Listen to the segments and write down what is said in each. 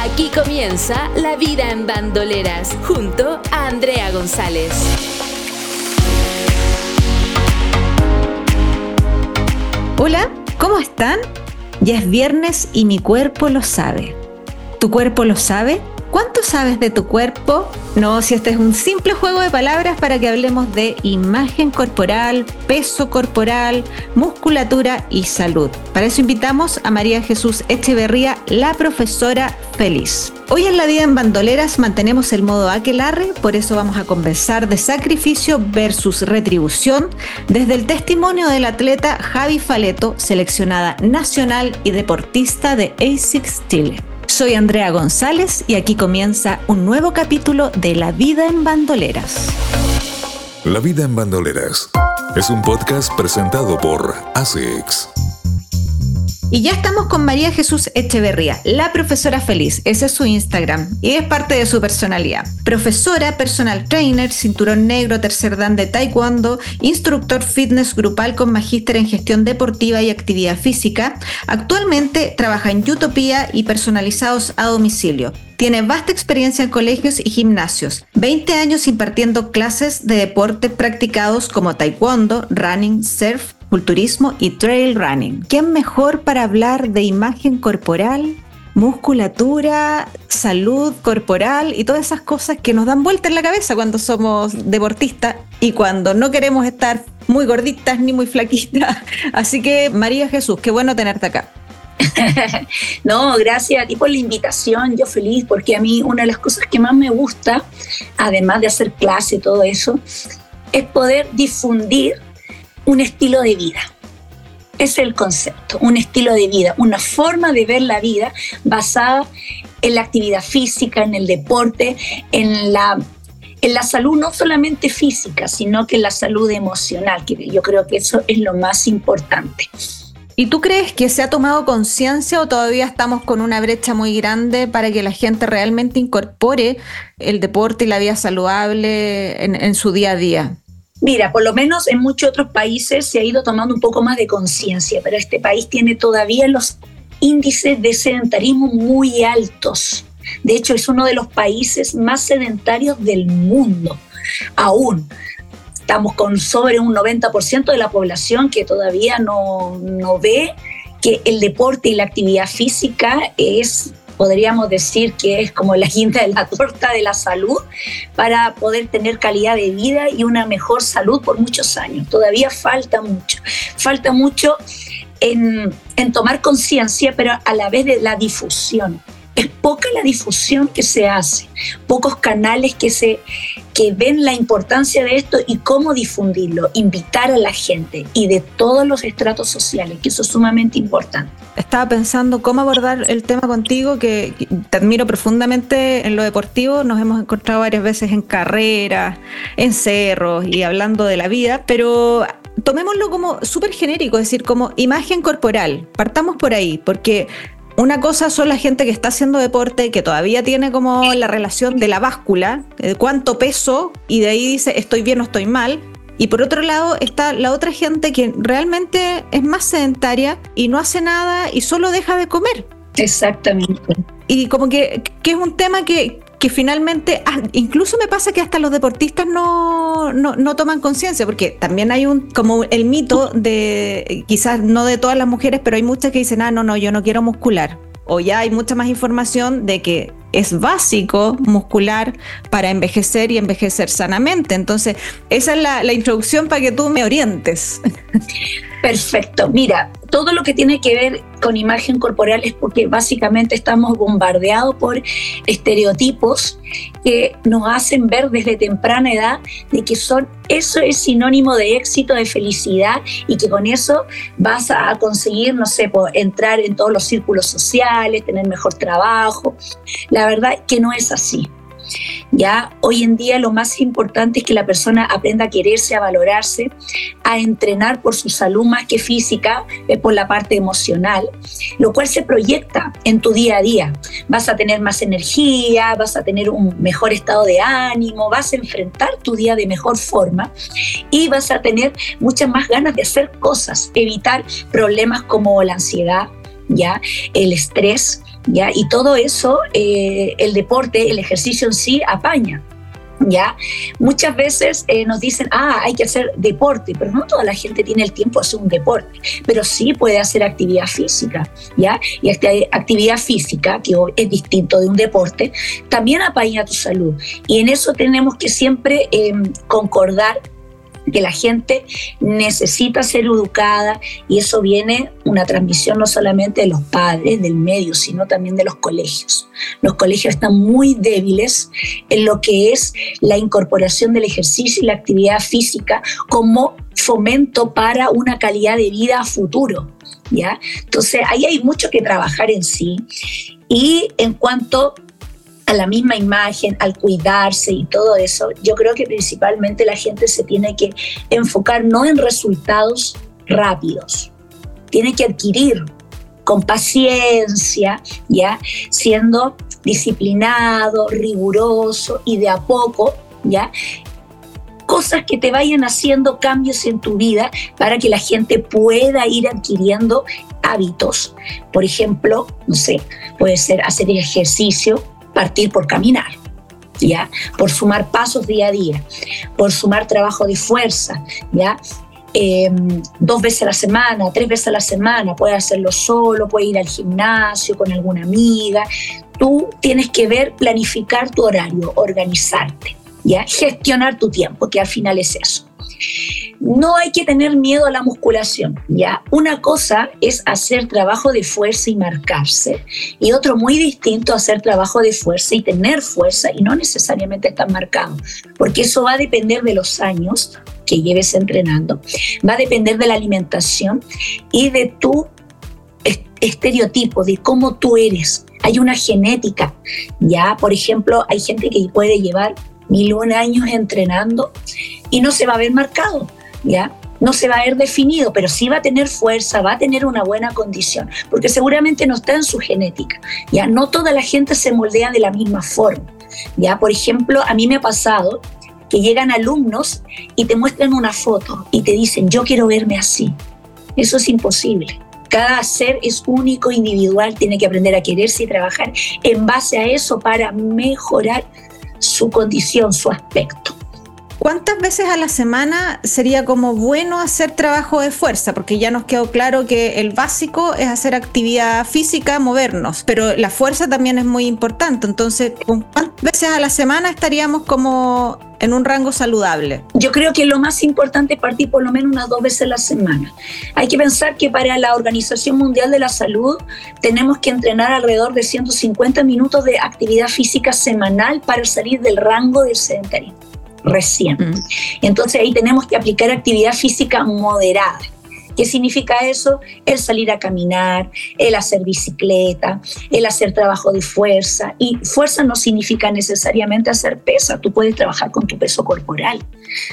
Aquí comienza La Vida en Bandoleras, junto a Andrea González. Hola, ¿cómo están? Ya es viernes y mi cuerpo lo sabe. ¿Tu cuerpo lo sabe? ¿Cuánto sabes de tu cuerpo? No, si este es un simple juego de palabras para que hablemos de imagen corporal, peso corporal, musculatura y salud. Para eso invitamos a María Jesús Echeverría, la profesora feliz. Hoy en la vida en bandoleras mantenemos el modo aquelarre, por eso vamos a conversar de sacrificio versus retribución desde el testimonio del atleta Javi Faleto, seleccionada nacional y deportista de ASICS Chile. Soy Andrea González y aquí comienza un nuevo capítulo de La vida en bandoleras. La vida en bandoleras es un podcast presentado por ASICS. Y ya estamos con María Jesús Echeverría, la profesora feliz. Ese es su Instagram y es parte de su personalidad. Profesora, personal trainer, cinturón negro, tercer dan de taekwondo, instructor fitness grupal con magíster en gestión deportiva y actividad física. Actualmente trabaja en Utopía y personalizados a domicilio. Tiene vasta experiencia en colegios y gimnasios, 20 años impartiendo clases de deporte practicados como taekwondo, running, surf, culturismo y trail running. ¿Quién mejor para hablar de imagen corporal, musculatura, salud corporal y todas esas cosas que nos dan vuelta en la cabeza cuando somos deportistas y cuando no queremos estar muy gorditas ni muy flaquitas? Así que María Jesús, qué bueno tenerte acá. no, gracias a ti por la invitación, yo feliz, porque a mí una de las cosas que más me gusta, además de hacer clase y todo eso, es poder difundir un estilo de vida. es el concepto, un estilo de vida, una forma de ver la vida basada en la actividad física, en el deporte, en la, en la salud no solamente física, sino que en la salud emocional, que yo creo que eso es lo más importante. ¿Y tú crees que se ha tomado conciencia o todavía estamos con una brecha muy grande para que la gente realmente incorpore el deporte y la vida saludable en su día a día? Mira, por lo menos en muchos otros países se ha ido tomando un poco más de conciencia, pero este país tiene todavía los índices de sedentarismo muy altos. De hecho, es uno de los países más sedentarios del mundo, aún. Estamos con sobre un 90% de la población que todavía no, no ve que el deporte y la actividad física es podríamos decir que es como la guinda de la torta de la salud para poder tener calidad de vida y una mejor salud por muchos años. Todavía falta mucho. Falta mucho en, en tomar conciencia, pero a la vez de la difusión es poca la difusión que se hace, pocos canales que, se, que ven la importancia de esto y cómo difundirlo, invitar a la gente y de todos los estratos sociales, que eso es sumamente importante. Estaba pensando cómo abordar el tema contigo, que te admiro profundamente en lo deportivo, nos hemos encontrado varias veces en carreras, en cerros y hablando de la vida, pero tomémoslo como súper genérico, es decir, como imagen corporal. Partamos por ahí, porque una cosa son la gente que está haciendo deporte, que todavía tiene como la relación de la báscula, de cuánto peso, y de ahí dice estoy bien o estoy mal. Y por otro lado está la otra gente que realmente es más sedentaria y no hace nada y solo deja de comer. Exactamente. Y como que, que es un tema que, que finalmente, ah, incluso me pasa que hasta los deportistas no, no, toman conciencia, porque también hay un, como el mito de, quizás no de todas las mujeres, pero hay muchas que dicen, ah, no, no, yo no quiero muscular. O ya hay mucha más información de que es básico muscular para envejecer y envejecer sanamente. Entonces, esa es la, la introducción para que tú me orientes. Perfecto. Mira, todo lo que tiene que ver con imagen corporal es porque básicamente estamos bombardeados por estereotipos que nos hacen ver desde temprana edad de que son eso es sinónimo de éxito, de felicidad y que con eso vas a conseguir, no sé, entrar en todos los círculos sociales, tener mejor trabajo. La verdad que no es así. Ya hoy en día lo más importante es que la persona aprenda a quererse, a valorarse, a entrenar por su salud más que física, eh, por la parte emocional, lo cual se proyecta en tu día a día. Vas a tener más energía, vas a tener un mejor estado de ánimo, vas a enfrentar tu día de mejor forma y vas a tener muchas más ganas de hacer cosas, evitar problemas como la ansiedad, ya el estrés, ya y todo eso eh, el deporte, el ejercicio en sí apaña. ¿ya? Muchas veces eh, nos dicen, ah, hay que hacer deporte, pero no toda la gente tiene el tiempo de hacer un deporte, pero sí puede hacer actividad física, ¿ya? Y esta actividad física, que es distinto de un deporte, también apaña tu salud. Y en eso tenemos que siempre em, concordar que la gente necesita ser educada y eso viene una transmisión no solamente de los padres, del medio, sino también de los colegios. Los colegios están muy débiles en lo que es la incorporación del ejercicio y la actividad física como fomento para una calidad de vida a futuro. ¿ya? Entonces, ahí hay mucho que trabajar en sí. Y en cuanto a la misma imagen, al cuidarse y todo eso, yo creo que principalmente la gente se tiene que enfocar no en resultados rápidos, tiene que adquirir con paciencia, ya siendo disciplinado, riguroso y de a poco, ya cosas que te vayan haciendo cambios en tu vida para que la gente pueda ir adquiriendo hábitos. Por ejemplo, no sé, puede ser hacer ejercicio partir por caminar, ¿ya? Por sumar pasos día a día, por sumar trabajo de fuerza, ¿ya? Em, dos veces a la semana, tres veces a la semana, puedes hacerlo solo, puedes ir al gimnasio con alguna amiga. Tú tienes que ver, planificar tu horario, organizarte, ¿ya? Gestionar tu tiempo, que al final es eso. No hay que tener miedo a la musculación, ¿ya? Una cosa es hacer trabajo de fuerza y marcarse, y otro muy distinto hacer trabajo de fuerza y tener fuerza y no necesariamente estar marcado, porque eso va a depender de los años que lleves entrenando, va a depender de la alimentación y de tu estereotipo, de cómo tú eres. Hay una genética, ya, por ejemplo, hay gente que puede llevar mil un años entrenando y no se va a ver marcado, ¿ya? No se va a ver definido, pero sí va a tener fuerza, va a tener una buena condición, porque seguramente no está en su genética, ¿ya? No toda la gente se moldea de la misma forma, ¿ya? Por ejemplo, a mí me ha pasado que llegan alumnos y te muestran una foto y te dicen, yo quiero verme así. Eso es imposible. Cada ser es único, individual, tiene que aprender a quererse y trabajar en base a eso para mejorar su condición, su aspecto. ¿Cuántas veces a la semana sería como bueno hacer trabajo de fuerza? Porque ya nos quedó claro que el básico es hacer actividad física, movernos, pero la fuerza también es muy importante. Entonces, ¿cuántas veces a la semana estaríamos como en un rango saludable? Yo creo que lo más importante es partir por lo menos unas dos veces a la semana. Hay que pensar que para la Organización Mundial de la Salud tenemos que entrenar alrededor de 150 minutos de actividad física semanal para salir del rango del sedentarismo recién. Mm. Entonces ahí tenemos que aplicar actividad física moderada. ¿Qué significa eso? El salir a caminar, el hacer bicicleta, el hacer trabajo de fuerza. Y fuerza no significa necesariamente hacer pesa, tú puedes trabajar con tu peso corporal,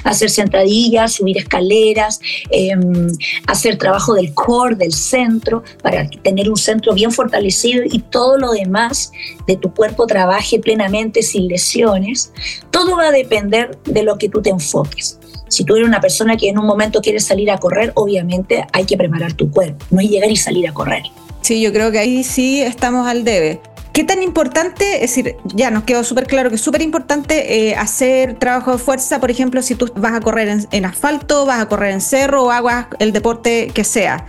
hacer sentadillas, subir escaleras, em, hacer trabajo del core, del centro, para tener un centro bien fortalecido y todo lo demás de tu cuerpo trabaje plenamente sin lesiones. Todo va a depender de lo que tú te enfoques. Si tú eres una persona que en un momento quiere salir a correr, obviamente hay que preparar tu cuerpo, no es llegar y salir a correr. Sí, yo creo que ahí sí estamos al debe. ¿Qué tan importante? Es decir, ya nos quedó súper claro que es súper importante eh, hacer trabajo de fuerza, por ejemplo, si tú vas a correr en, en, asfalto, vas a correr en cerro o hagas el deporte que sea.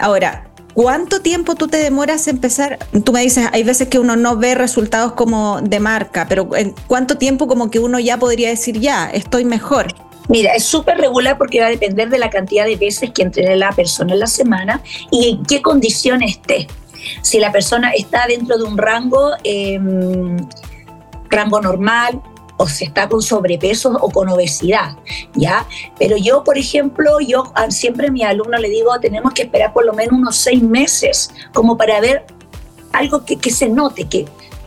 Ahora, ¿cuánto tiempo tú te demoras en empezar? Tú me dices, hay veces que uno no ve resultados como de marca, pero ¿en cuánto tiempo como que uno ya podría decir, ya, estoy mejor? Mira, es súper regular porque va a depender de la cantidad de veces que entrene la persona en la semana y en qué condición esté. Si la persona está dentro de un rango, em, rango normal, o si está con sobrepeso o con obesidad, ¿ya? Pero yo, por ejemplo, yo siempre a mi alumno le digo, tenemos que esperar por lo menos unos seis meses como para ver algo que, que se note, que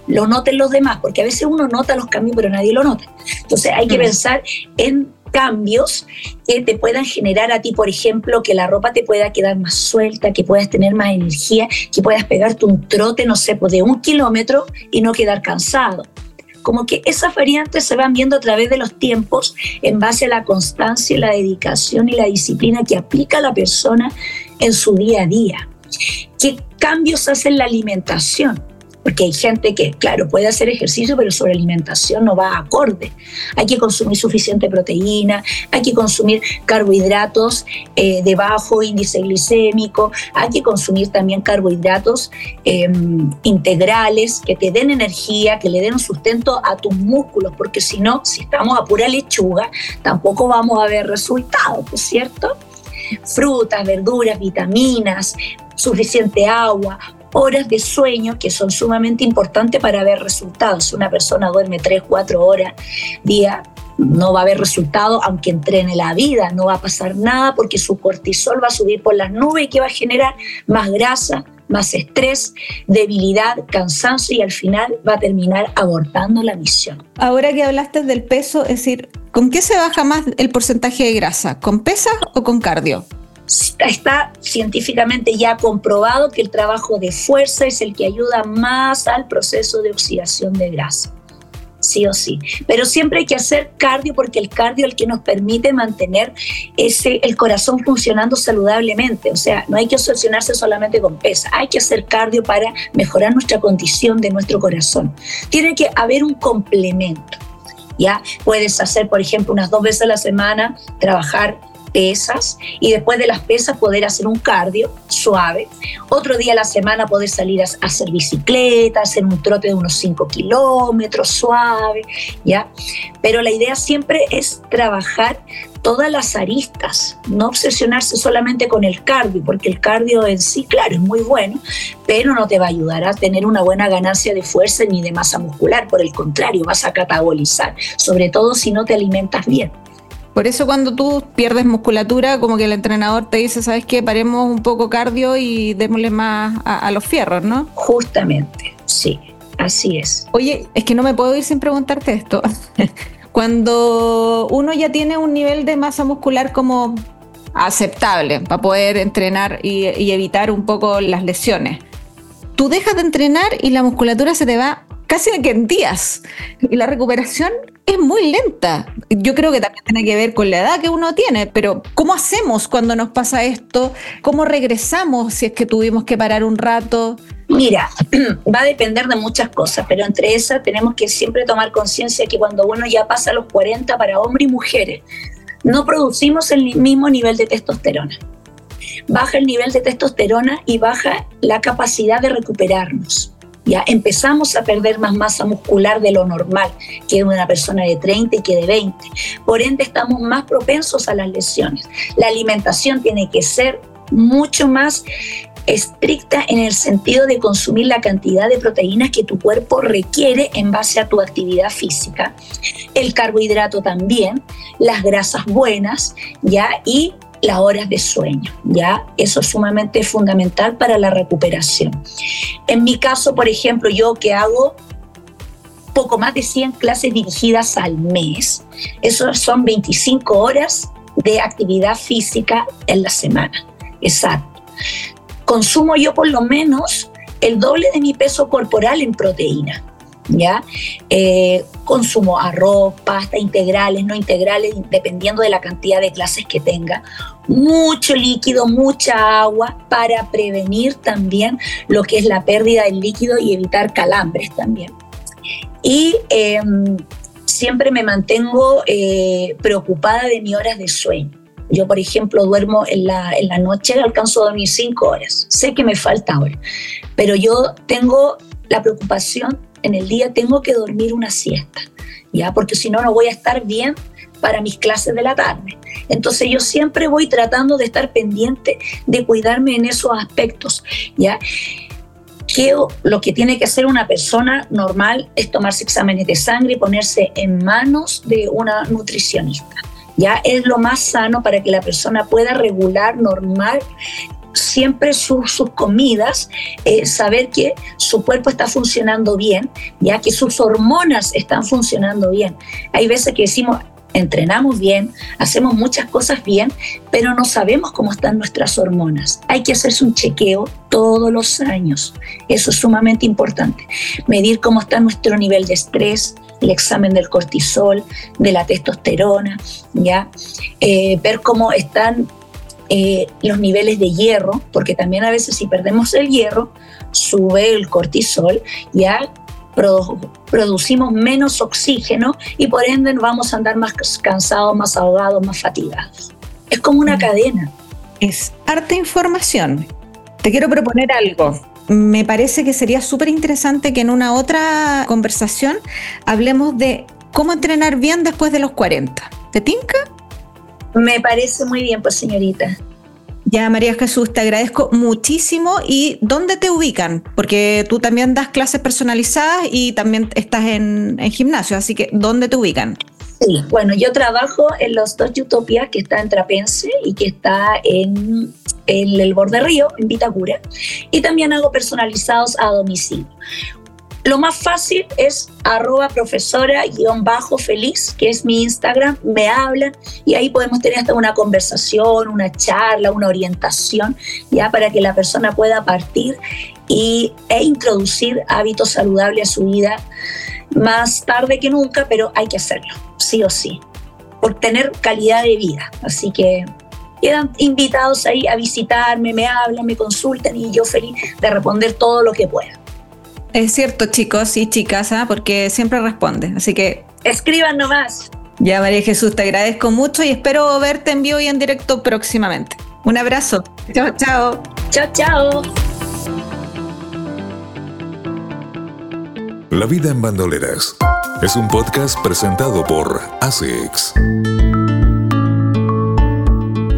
lo noten los demás, porque a veces uno nota los cambios, pero nadie lo nota. Entonces hay que mm. pensar en cambios que te puedan generar a ti, por ejemplo, que la ropa te pueda quedar más suelta, que puedas tener más energía, que puedas pegarte un trote, no sé, pues de un kilómetro y no quedar cansado. Como que esas variantes se van viendo a través de los tiempos en base a la constancia, la dedicación y la disciplina que aplica la persona en su día a día. ¿Qué cambios hace en la alimentación? Porque hay gente que, claro, puede hacer ejercicio, pero su alimentación no va acorde. Hay que consumir suficiente proteína, hay que consumir carbohidratos eh, de bajo índice glicémico, hay que consumir también carbohidratos em, integrales que te den energía, que le den un sustento a tus músculos, porque si no, si estamos a pura lechuga, tampoco vamos a ver resultados, ¿no es cierto? Frutas, verduras, vitaminas, suficiente agua, horas de sueño que son sumamente importantes para ver resultados. Si una persona duerme 3, 4 horas día, no va a haber resultado, aunque entrene la vida, no va a pasar nada porque su cortisol va a subir por las nubes y que va a generar más grasa, más estrés, debilidad, cansancio y al final va a terminar abortando la misión. Ahora que hablaste del peso, es decir, ¿con qué se baja más el porcentaje de grasa? ¿Con pesas o con cardio? Está científicamente ya comprobado que el trabajo de fuerza es el que ayuda más al proceso de oxidación de grasa. Sí o sí. Pero siempre hay que hacer cardio porque el cardio es el que nos permite mantener ese, el corazón funcionando saludablemente. O sea, no hay que obsesionarse solamente con pesa, hay que hacer cardio para mejorar nuestra condición de nuestro corazón. Tiene que haber un complemento. ¿ya? Puedes hacer, por ejemplo, unas dos veces a la semana, trabajar pesas y después de las pesas poder hacer un cardio suave. Otro día a la semana poder salir a hacer bicicleta, hacer un trote de unos 5 kilómetros suave, ¿ya? Pero la idea siempre es trabajar todas las aristas, no obsesionarse solamente con el cardio, porque el cardio en sí, claro, es muy bueno, pero no te va a ayudar a tener una buena ganancia de fuerza ni de masa muscular, por el contrario, vas a catabolizar, sobre todo si no te alimentas bien. Por eso cuando tú pierdes musculatura, como que el entrenador te dice, ¿sabes qué? Paremos un poco cardio y démosle más a, los fierros, ¿no? Justamente, sí, así es. Oye, es que no me puedo ir sin preguntarte esto. cuando uno ya tiene un nivel de masa muscular como aceptable para poder entrenar y, y evitar un poco las lesiones, tú dejas de entrenar y la musculatura se te va casi que en días. Y la recuperación es muy lenta. Yo creo que también tiene que ver con la edad que uno tiene, pero ¿cómo hacemos cuando nos pasa esto? ¿Cómo regresamos si es que tuvimos que parar un rato? Mira, va a depender de muchas cosas, pero entre esas tenemos que siempre tomar conciencia que cuando uno ya pasa los 40 para hombres y mujeres, no producimos el mismo nivel de testosterona. Baja el nivel de testosterona y baja la capacidad de recuperarnos ya empezamos a perder más masa muscular de lo normal que una persona de 30 y que de 20. Por ende, estamos más propensos a las lesiones. La alimentación tiene que ser mucho más estricta en el sentido de consumir la cantidad de proteínas que tu cuerpo requiere en base a tu actividad física, el carbohidrato también, las grasas buenas, ya y las horas de sueño, ¿ya? Eso es sumamente fundamental para la recuperación. En mi caso, por ejemplo, yo que hago poco más de 100 clases dirigidas al mes, eso son 25 horas de actividad física en la semana, exacto. Consumo yo por lo menos el doble de mi peso corporal en proteína. ¿Ya? Eh, consumo arroz, pasta, integrales, no integrales, dependiendo de la cantidad de clases que tenga. Mucho líquido, mucha agua para prevenir también lo que es la pérdida del líquido y evitar calambres también. Y em, siempre me mantengo eh, preocupada de mis horas de sueño. Yo, por ejemplo, duermo en la, en la noche, alcanzo a dormir cinco horas. Sé que me falta hora, pero yo tengo la preocupación en el día tengo que dormir una siesta, ¿ya? Porque si no, no voy a estar bien para mis clases de la tarde. Entonces yo siempre voy tratando de estar pendiente de cuidarme en esos aspectos, ¿ya? Que lo que tiene que hacer una persona normal es tomarse exámenes de sangre y ponerse en manos de una nutricionista. Ya es lo más sano para que la persona pueda regular normal siempre sus comidas, eh, saber que su cuerpo está funcionando bien, ya que sus hormonas están funcionando bien. Hay veces que decimos, entrenamos bien, hacemos muchas cosas bien, pero no sabemos cómo están nuestras hormonas. Hay que hacerse un chequeo todos los años. Eso es sumamente importante. Medir cómo está nuestro nivel de estrés, el examen del cortisol, de la testosterona, ya eh, ver cómo están eh, los niveles de hierro, porque también a veces si perdemos el hierro, sube el cortisol, ya producimos menos oxígeno y por ende vamos a andar más cansados, más ahogados, más fatigados. Es como una mm. cadena. Es harta información. Te quiero proponer algo. Me parece que sería súper interesante que en una otra conversación hablemos de cómo entrenar bien después de los 40. ¿Te tinca? Me parece muy bien, pues señorita. Ya, María Jesús, te agradezco muchísimo. ¿Y dónde te ubican? Porque tú también das clases personalizadas y también estás en, gimnasio, así que ¿dónde te ubican? Sí, bueno, yo trabajo en los dos Utopias que está en Trapense y que está en, en el Borde Río, en Vitacura, y también hago personalizados a domicilio. Lo más fácil es arroba profesora-feliz, que es mi Instagram, me hablan y ahí podemos tener hasta una conversación, una charla, una orientación, ya para que la persona pueda partir y, e introducir hábitos saludables a su vida más tarde que nunca, pero hay que hacerlo, sí o sí, por tener calidad de vida. Así que quedan invitados ahí a visitarme, me hablan, me consultan y yo feliz de responder todo lo que pueda. Es cierto, chicos y chicas, ¿ah? porque siempre responde. Así que. Escriban nomás. Ya, María Jesús, te agradezco mucho y espero verte en vivo y en directo próximamente. Un abrazo. Chao, chao. Chao, chao. La vida en bandoleras es un podcast presentado por ASICS.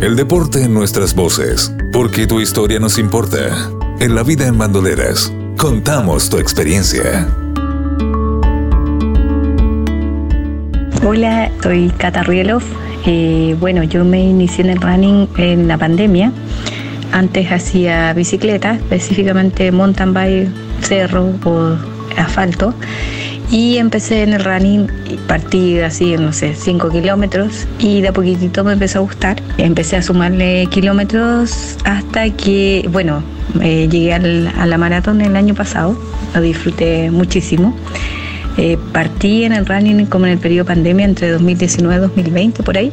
El deporte en nuestras voces, porque tu historia nos importa. En la vida en bandoleras Contamos tu experiencia. Hola, soy Cata Rielov. Eh, bueno, yo me inicié en el running en la pandemia. Antes hacía bicicleta, específicamente mountain bike, cerro o asfalto y empecé en el running, partí así, no sé, 5 kilómetros y de a poquitito me empezó a gustar. Empecé a sumarle kilómetros hasta que, bueno, eh, llegué a la maratón el año pasado, lo disfruté muchísimo. Eh, partí en el running como en el periodo pandemia entre 2019 y 2020 por ahí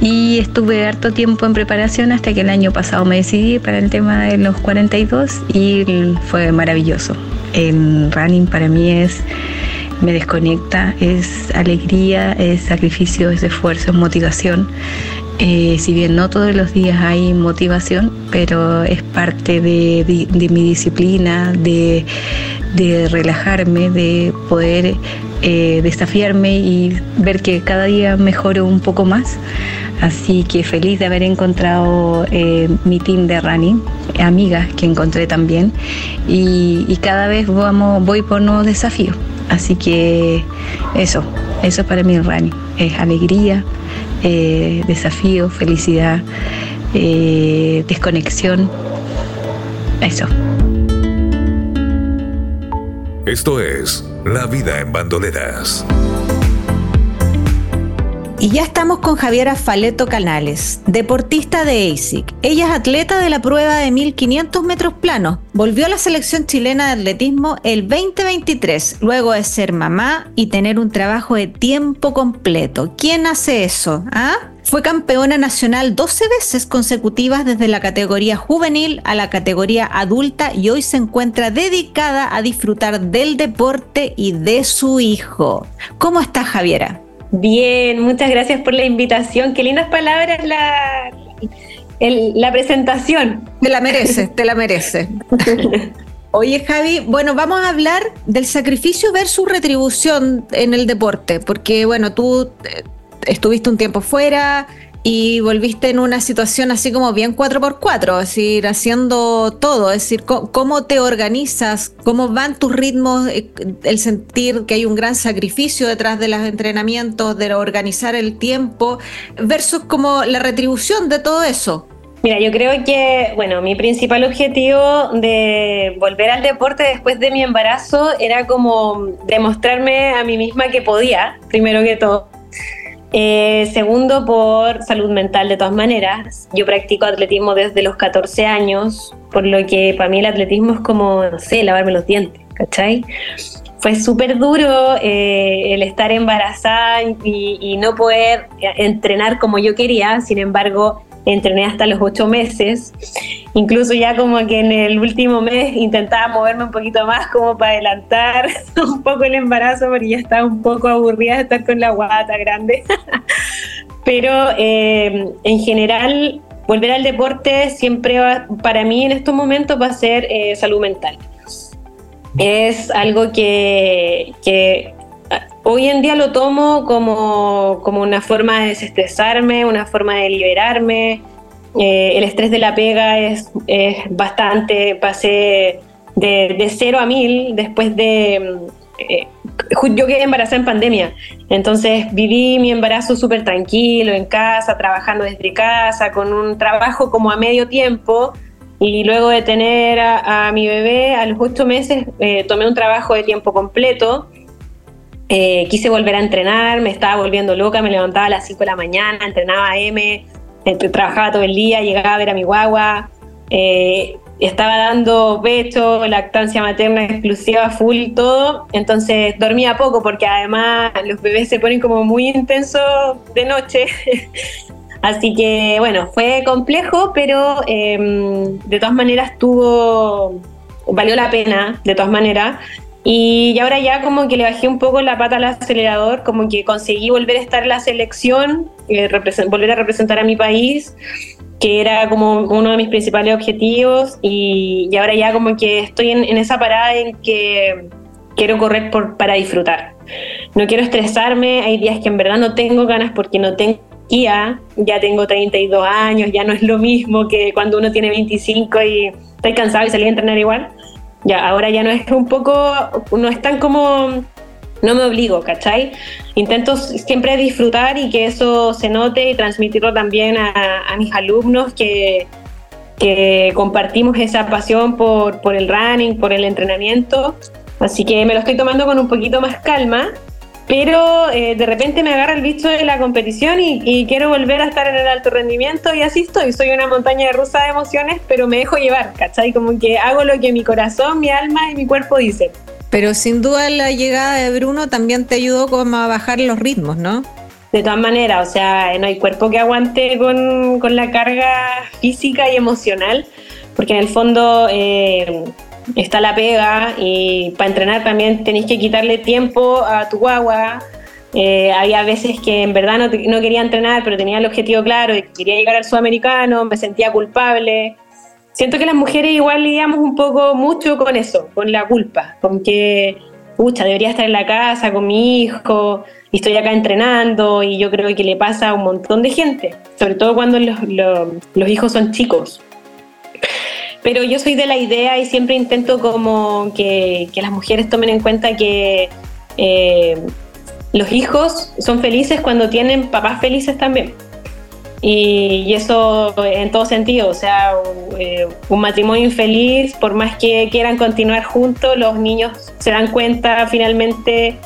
y estuve harto tiempo en preparación hasta que el año pasado me decidí para el tema de los 42 y fue maravilloso. El running para mí es me desconecta, es alegría, es sacrificio, es esfuerzo, es motivación. Eh, si bien no todos los días hay motivación, pero es parte de, mi disciplina, de, relajarme, de poder eh, desafiarme y ver que cada día mejoro un poco más. Así que feliz de haber encontrado eh, mi team de running, amigas que encontré también, y, cada vez voy por nuevos desafíos. Así que eso, eso para mí es running, es alegría, eh, desafío, felicidad, eh, desconexión, eso. Esto es La vida en bandoleras. Y ya estamos con Javiera Faleto Canales, deportista de ASIC. Ella es atleta de la prueba de 1500 metros planos. Volvió a la selección chilena de atletismo el 2023, luego de ser mamá y tener un trabajo de tiempo completo. ¿Quién hace eso? ¿Ah? Fue campeona nacional 12 veces consecutivas desde la categoría juvenil a la categoría adulta y hoy se encuentra dedicada a disfrutar del deporte y de su hijo. ¿Cómo está Javiera? Bien, muchas gracias por la invitación. Qué lindas palabras la, la presentación. Te la merece, te la merece. Oye, Javi, bueno, vamos a hablar del sacrificio versus retribución en el deporte, porque bueno, tú eh, estuviste un tiempo fuera, y volviste en una situación así como bien 4x4, es decir, haciendo todo, es decir, cómo te organizas, cómo van tus ritmos, eh, el sentir que hay un gran sacrificio detrás de los entrenamientos, de organizar el tiempo, versus como la retribución de todo eso. Mira, yo creo que, bueno, mi principal objetivo de volver al deporte después de mi embarazo era como demostrarme a mí misma que podía, primero que todo. Eh, segundo, por salud mental de todas maneras. Yo practico atletismo desde los 14 años, por lo que para mí el atletismo es como, no sé, lavarme los dientes, ¿cachai? Fue súper duro eh, el estar embarazada y, y no poder entrenar como yo quería, sin embargo, entrené hasta los ocho meses. Incluso ya como que en el último mes intentaba moverme un poquito más como para adelantar un poco el embarazo porque ya estaba un poco aburrida de estar con la guata grande. Pero eh, en general, volver al deporte siempre va, para mí en estos momentos va a ser eh, salud mental. Es algo que, que hoy en día lo tomo como, como una forma de desestresarme, una forma de liberarme. Eh, el estrés de la pega es, es bastante, pasé de, de, cero a mil después de... Eh, yo quedé embarazada en pandemia, entonces viví mi embarazo súper tranquilo en casa, trabajando desde casa, con un trabajo como a medio tiempo, y luego de tener a, a mi bebé a los ocho meses eh, tomé un trabajo de tiempo completo eh, quise volver a entrenar, me estaba volviendo loca, me levantaba a las 5 de la mañana, entrenaba M, trabajaba todo el día, llegaba a ver a mi guagua, eh, estaba dando pecho, lactancia materna exclusiva, full, todo, entonces dormía poco porque además los bebés se ponen como muy intensos de noche. Así que bueno, fue complejo, pero em, de todas maneras tuvo, valió la pena, de todas maneras. Y ahora ya como que le bajé un poco la pata al acelerador, como que conseguí volver a estar en la selección, eh, volver a representar a mi país, que era como uno de mis principales objetivos. Y, ahora ya como que estoy en, esa parada en que quiero correr por, para disfrutar. No quiero estresarme, hay días que en verdad no tengo ganas porque no tengo ya, ya tengo 32 años, ya no es lo mismo que cuando uno tiene 25 y estoy cansado y salí a entrenar igual. Ya, ahora ya no es un poco, no es tan como, no me obligo, ¿cachai? Intento siempre disfrutar y que eso se note y transmitirlo también a, mis alumnos que, que compartimos esa pasión por, por el running, por el entrenamiento. Así que me lo estoy tomando con un poquito más calma pero eh, de repente me agarra el bicho de la competición y, quiero volver a estar en el alto rendimiento y así estoy. Soy una montaña rusa de emociones, pero me dejo llevar, ¿cachai? Como que hago lo que mi corazón, mi alma y mi cuerpo dicen. Pero sin duda la llegada de Bruno también te ayudó como a bajar los ritmos, ¿no? De todas maneras, o sea, no hay cuerpo que aguante con, con la carga física y emocional, porque en el fondo... Eh, está la pega y para entrenar también tenéis que quitarle tiempo a tu guagua. Eh, había veces que en verdad no, no, quería entrenar, pero tenía el objetivo claro y quería llegar al sudamericano, me sentía culpable. Siento que las mujeres igual lidiamos un poco mucho con eso, con la culpa, con que, pucha, debería estar en la casa con mi hijo y estoy acá entrenando y yo creo que le pasa a un montón de gente, sobre todo cuando los, los, los hijos son chicos. Pero yo soy de la idea y siempre intento como que, las mujeres tomen en cuenta que eh, los hijos son felices cuando tienen papás felices también. Y, eso en todo sentido, o sea, eh, un matrimonio infeliz, por más que quieran continuar juntos, los niños se dan cuenta finalmente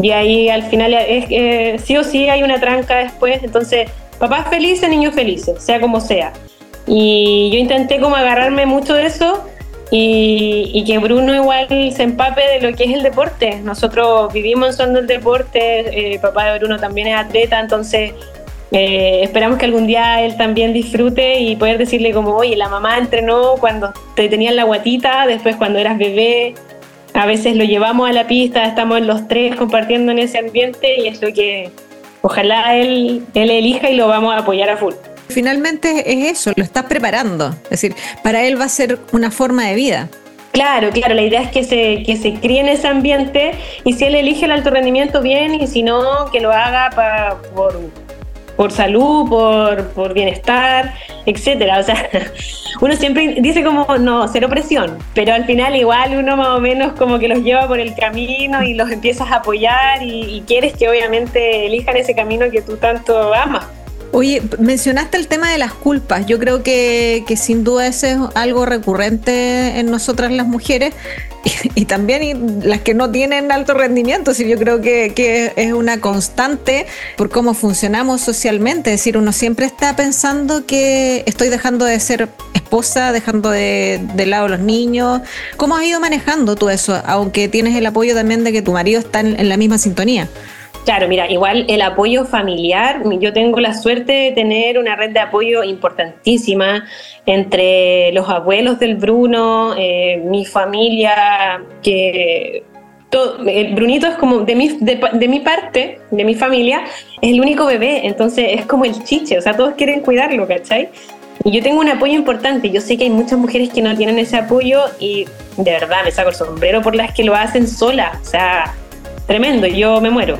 y ahí al final es, eh, sí o sí hay una tranca después, entonces papás felices, niños felices, sea como sea. Y yo intenté como agarrarme mucho de eso y, que Bruno igual se empape de lo que es el deporte. Nosotros vivimos en son del deporte, eh, papá de Bruno también es atleta, entonces eh, esperamos que algún día él también disfrute y poder decirle como, oye, la mamá entrenó cuando te tenían la guatita, después cuando eras bebé, a veces lo llevamos a la pista, estamos los tres compartiendo en ese ambiente y es lo que ojalá él, él elija y lo vamos a apoyar a full. Finalmente es eso, lo estás preparando. Es decir, para él va a ser una forma de vida. Claro, claro, la idea es que se, que se críe en ese ambiente y si él elige el alto rendimiento bien y si no, que lo haga por, por salud, por, por bienestar, etcétera. O sea, uno siempre dice como, no, cero presión, pero al final igual uno más o menos como que los lleva por el camino y los empiezas a apoyar y, y quieres que obviamente elijan ese camino que tú tanto amas. Oye, mencionaste el tema de las culpas. Yo creo que, sin duda eso es algo recurrente en nosotras las mujeres y, también las que no tienen alto rendimiento. yo creo que, es una constante por cómo funcionamos socialmente. Es decir, uno siempre está pensando que estoy dejando de ser esposa, dejando de, de lado los niños. ¿Cómo has ido manejando tú eso? Aunque tienes el apoyo también de que tu marido está en la misma sintonía. Claro, mira, igual el apoyo familiar, yo tengo la suerte de tener una red de apoyo importantísima entre los abuelos del Bruno, eh, mi familia, que todo, el Brunito es como de mi, de, mi parte, de mi familia, es el único bebé, entonces es como el chiche, o sea, todos quieren cuidarlo, ¿cachai? Y yo tengo un apoyo importante, yo sé que hay muchas mujeres que no tienen ese apoyo y de verdad me saco el sombrero por las que lo hacen sola, o sea, tremendo, yo me muero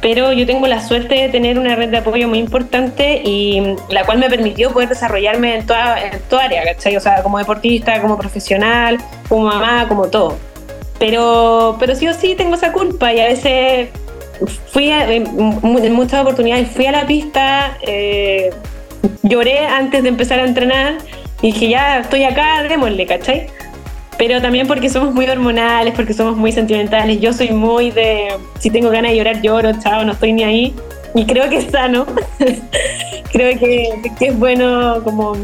pero yo tengo la suerte de tener una red de apoyo muy importante y la cual me permitió poder desarrollarme en toda, en toda área, ¿cachai? O sea, como deportista, como profesional, como mamá, como todo. Pero, pero sí o sí tengo esa culpa y a veces fui en muchas oportunidades fui a la pista, eh, lloré antes de empezar a entrenar y dije ya estoy acá, démosle, ¿cachai? Pero también porque somos muy hormonales, porque somos muy sentimentales. Yo soy muy de, si tengo ganas de llorar, lloro, chao, no estoy ni ahí. Y creo que es sano. creo que, es bueno como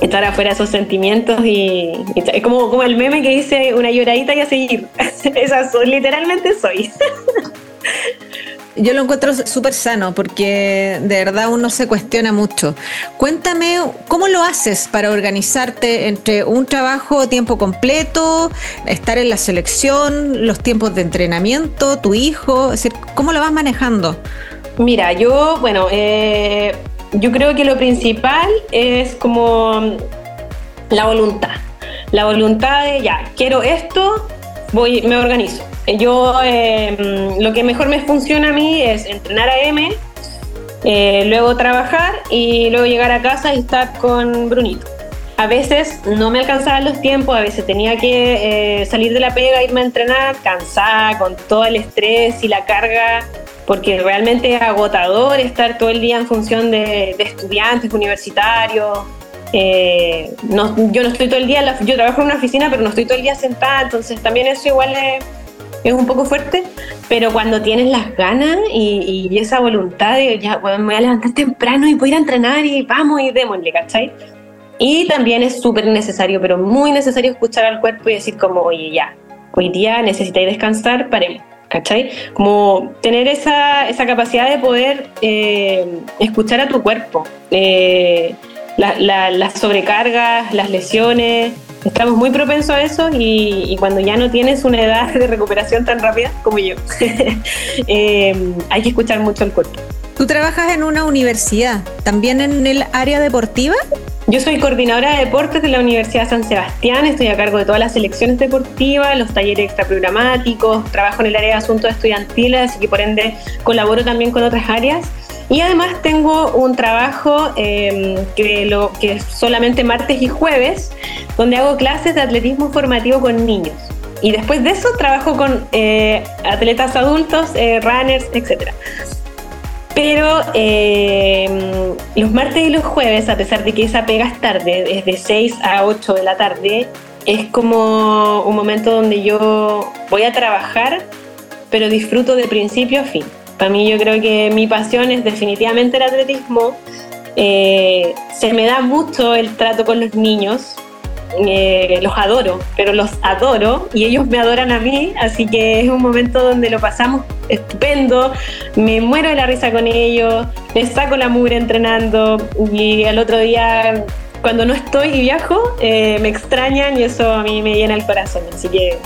estar afuera de esos sentimientos y, es como, como el meme que dice una lloradita y a seguir. Esa literalmente soy. Yo lo encuentro súper sano porque de verdad uno se cuestiona mucho. Cuéntame, ¿cómo lo haces para organizarte entre un trabajo tiempo completo, estar en la selección, los tiempos de entrenamiento, tu hijo? Es decir, ¿cómo lo vas manejando? Mira, yo, bueno, eh, yo creo que lo principal es como la voluntad. La voluntad de, ya, quiero esto, voy, me organizo yo em, lo que mejor me funciona a mí es entrenar a M, eh, luego trabajar y luego llegar a casa y estar con Brunito. A veces no me alcanzaban los tiempos, a veces tenía que eh, salir de la pega, irme a entrenar, cansada, con todo el estrés y la carga, porque realmente es agotador estar todo el día en función de, estudiantes, universitarios. Eh, yo no estoy todo el día, yo trabajo en una oficina, pero no estoy todo el día sentada, entonces también eso igual es es un poco fuerte, pero cuando tienes las ganas y, esa voluntad de ya, bueno, me voy a levantar temprano y voy a ir a entrenar y vamos y démosle, ¿cachai? Y también es súper necesario, pero muy necesario escuchar al cuerpo y decir como, oye, ya, hoy día necesitáis descansar, paremos, ¿cachai? Como tener esa, esa capacidad de poder eh, escuchar a tu cuerpo. Eh, las sobrecargas, las lesiones, estamos muy propensos a eso y, cuando ya no tienes una edad de recuperación tan rápida como yo, eh, hay que escuchar mucho el cuerpo. Tú trabajas en una universidad, también en el área deportiva. Yo soy coordinadora de deportes de la Universidad San Sebastián, estoy a cargo de todas las selecciones deportivas, los talleres extraprogramáticos, trabajo en el área de asuntos estudiantiles, así que por ende colaboro también con otras áreas. Y además tengo un trabajo em, que, lo, que es solamente martes y jueves, donde hago clases de atletismo formativo con niños. Y después de eso trabajo con eh, atletas adultos, eh, runners, etc. Pero em, los martes y los jueves, a pesar de que esa pega es tarde, es de 6 a 8 de la tarde, es como un momento donde yo voy a trabajar, pero disfruto de principio a fin. Para mí yo creo que mi pasión es definitivamente el atletismo. Eh, se me da mucho el trato con los niños. Eh, los adoro, pero los adoro y ellos me adoran a mí, así que es un momento donde lo pasamos estupendo, me muero de la risa con ellos, les saco la mugre entrenando y al otro día cuando no estoy y viajo eh, me extrañan y eso a mí me llena el corazón, así que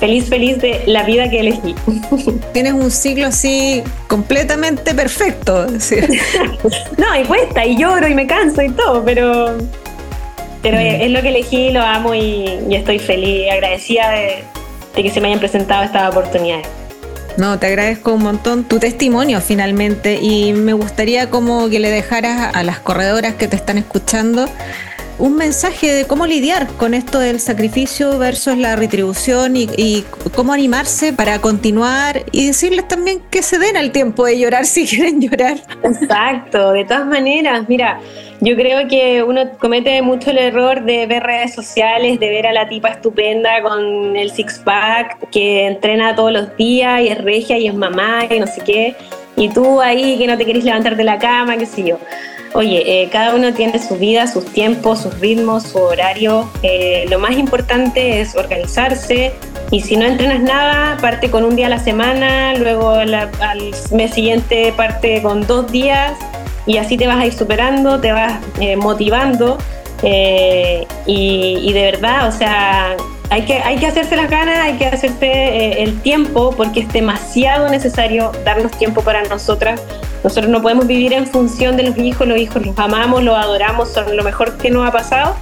feliz, feliz de la vida que elegí. Tienes un ciclo así completamente perfecto. no, y cuesta, y lloro, y me canso y todo, pero, pero mm. es lo que elegí, lo amo y, estoy feliz, agradecida de, que se me hayan presentado estas oportunidades. No, te agradezco un montón tu testimonio finalmente y me gustaría como que le dejaras a las corredoras que te están escuchando un mensaje de cómo lidiar con esto del sacrificio versus la retribución y, y cómo animarse para continuar y decirles también que se den al tiempo de llorar si quieren llorar. Exacto, de todas maneras, mira, yo creo que uno comete mucho el error de ver redes sociales, de ver a la tipa estupenda con el six-pack que entrena todos los días y es regia y es mamá y no sé qué, y tú ahí que no te querés levantar de la cama, qué sé yo. Oye, eh, cada uno tiene su vida, sus tiempos, sus ritmos, su horario. Eh, lo más importante es organizarse y si no entrenas nada, parte con un día a la semana, luego al mes siguiente parte con dos días y así te vas a ir superando, te vas eh, motivando y, y, de verdad, o sea, hay que, hay que hacerse las ganas, hay que hacerse el tiempo porque es demasiado necesario darnos tiempo para nosotras nosotros no podemos vivir en función de los hijos, los hijos los amamos, los adoramos, son lo mejor que nos ha pasado,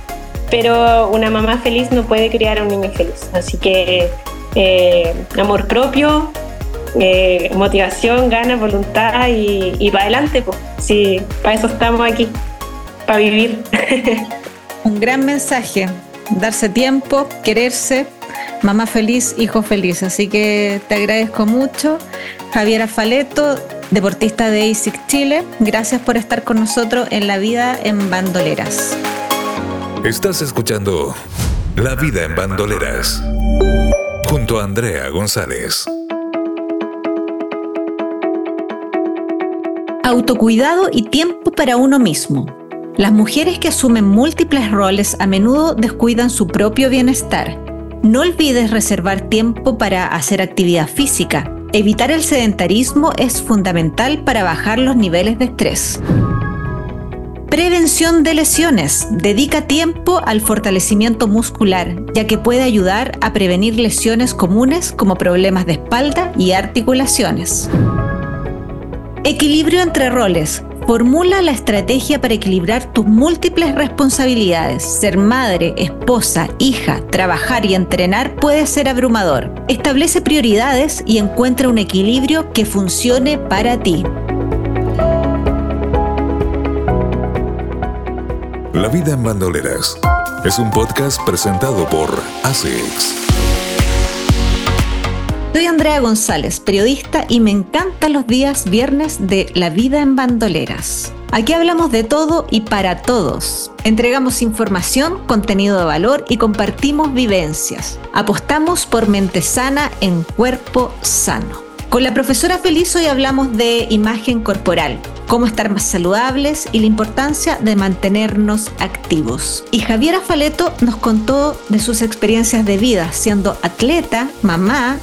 pero una mamá feliz no puede criar a un niño feliz. Así que eh, amor propio, eh, motivación, ganas, voluntad y, para adelante, pues. Sí, para eso estamos aquí, para vivir. un gran mensaje, darse tiempo, quererse, mamá feliz, hijo feliz. Así que te agradezco mucho. Javiera Faleto, deportista de ASIC Chile. Gracias por estar con nosotros en La Vida en Bandoleras. Estás escuchando La Vida en Bandoleras junto a Andrea González. Autocuidado y tiempo para uno mismo. Las mujeres que asumen múltiples roles a menudo descuidan su propio bienestar. No olvides reservar tiempo para hacer actividad física, Evitar el sedentarismo es fundamental para bajar los niveles de estrés. Prevención de lesiones. Dedica tiempo al fortalecimiento muscular, ya que puede ayudar a prevenir lesiones comunes como problemas de espalda y articulaciones. Equilibrio entre roles. Formula la estrategia para equilibrar tus múltiples responsabilidades. Ser madre, esposa, hija, trabajar y entrenar puede ser abrumador. Establece prioridades y encuentra un equilibrio que funcione para ti. La vida en bandoleras es un podcast presentado por ASICS. Soy Andrea González, periodista, y me encantan los días viernes de La vida en bandoleras. Aquí hablamos de todo y para todos. Entregamos información, contenido de valor y compartimos vivencias. Apostamos por mente sana en cuerpo sano. Con la profesora Feliz hoy hablamos de imagen corporal, cómo estar más saludables y la importancia de mantenernos activos. Y Javiera Faleto nos contó de sus experiencias de vida, siendo atleta, mamá,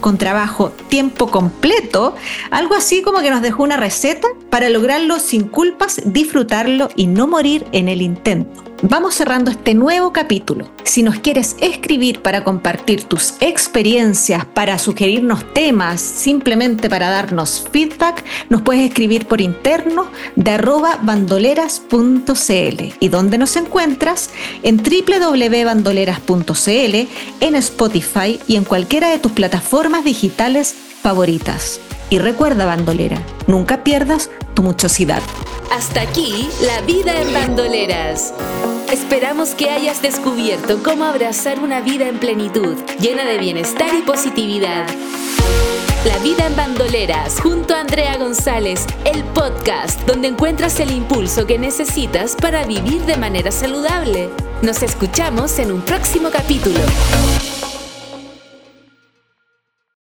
con trabajo tiempo completo, algo así como que nos dejó una receta para lograrlo sin culpas, disfrutarlo y no morir en el intento. Vamos cerrando este nuevo capítulo. Si nos quieres escribir para compartir tus experiencias, para sugerirnos temas, simplemente para darnos feedback, nos puedes escribir por interno de arroba bandoleras.cl y donde nos encuentras en www.bandoleras.cl, en Spotify y en cualquiera de tus plataformas digitales favoritas. Y recuerda, bandolera, nunca pierdas tu muchosidad. Hasta aquí, la vida en bandoleras. Esperamos que hayas descubierto cómo abrazar una vida en plenitud, llena de bienestar y positividad. La vida en bandoleras, junto a Andrea González, el podcast donde encuentras el impulso que necesitas para vivir de manera saludable. Nos escuchamos en un próximo capítulo.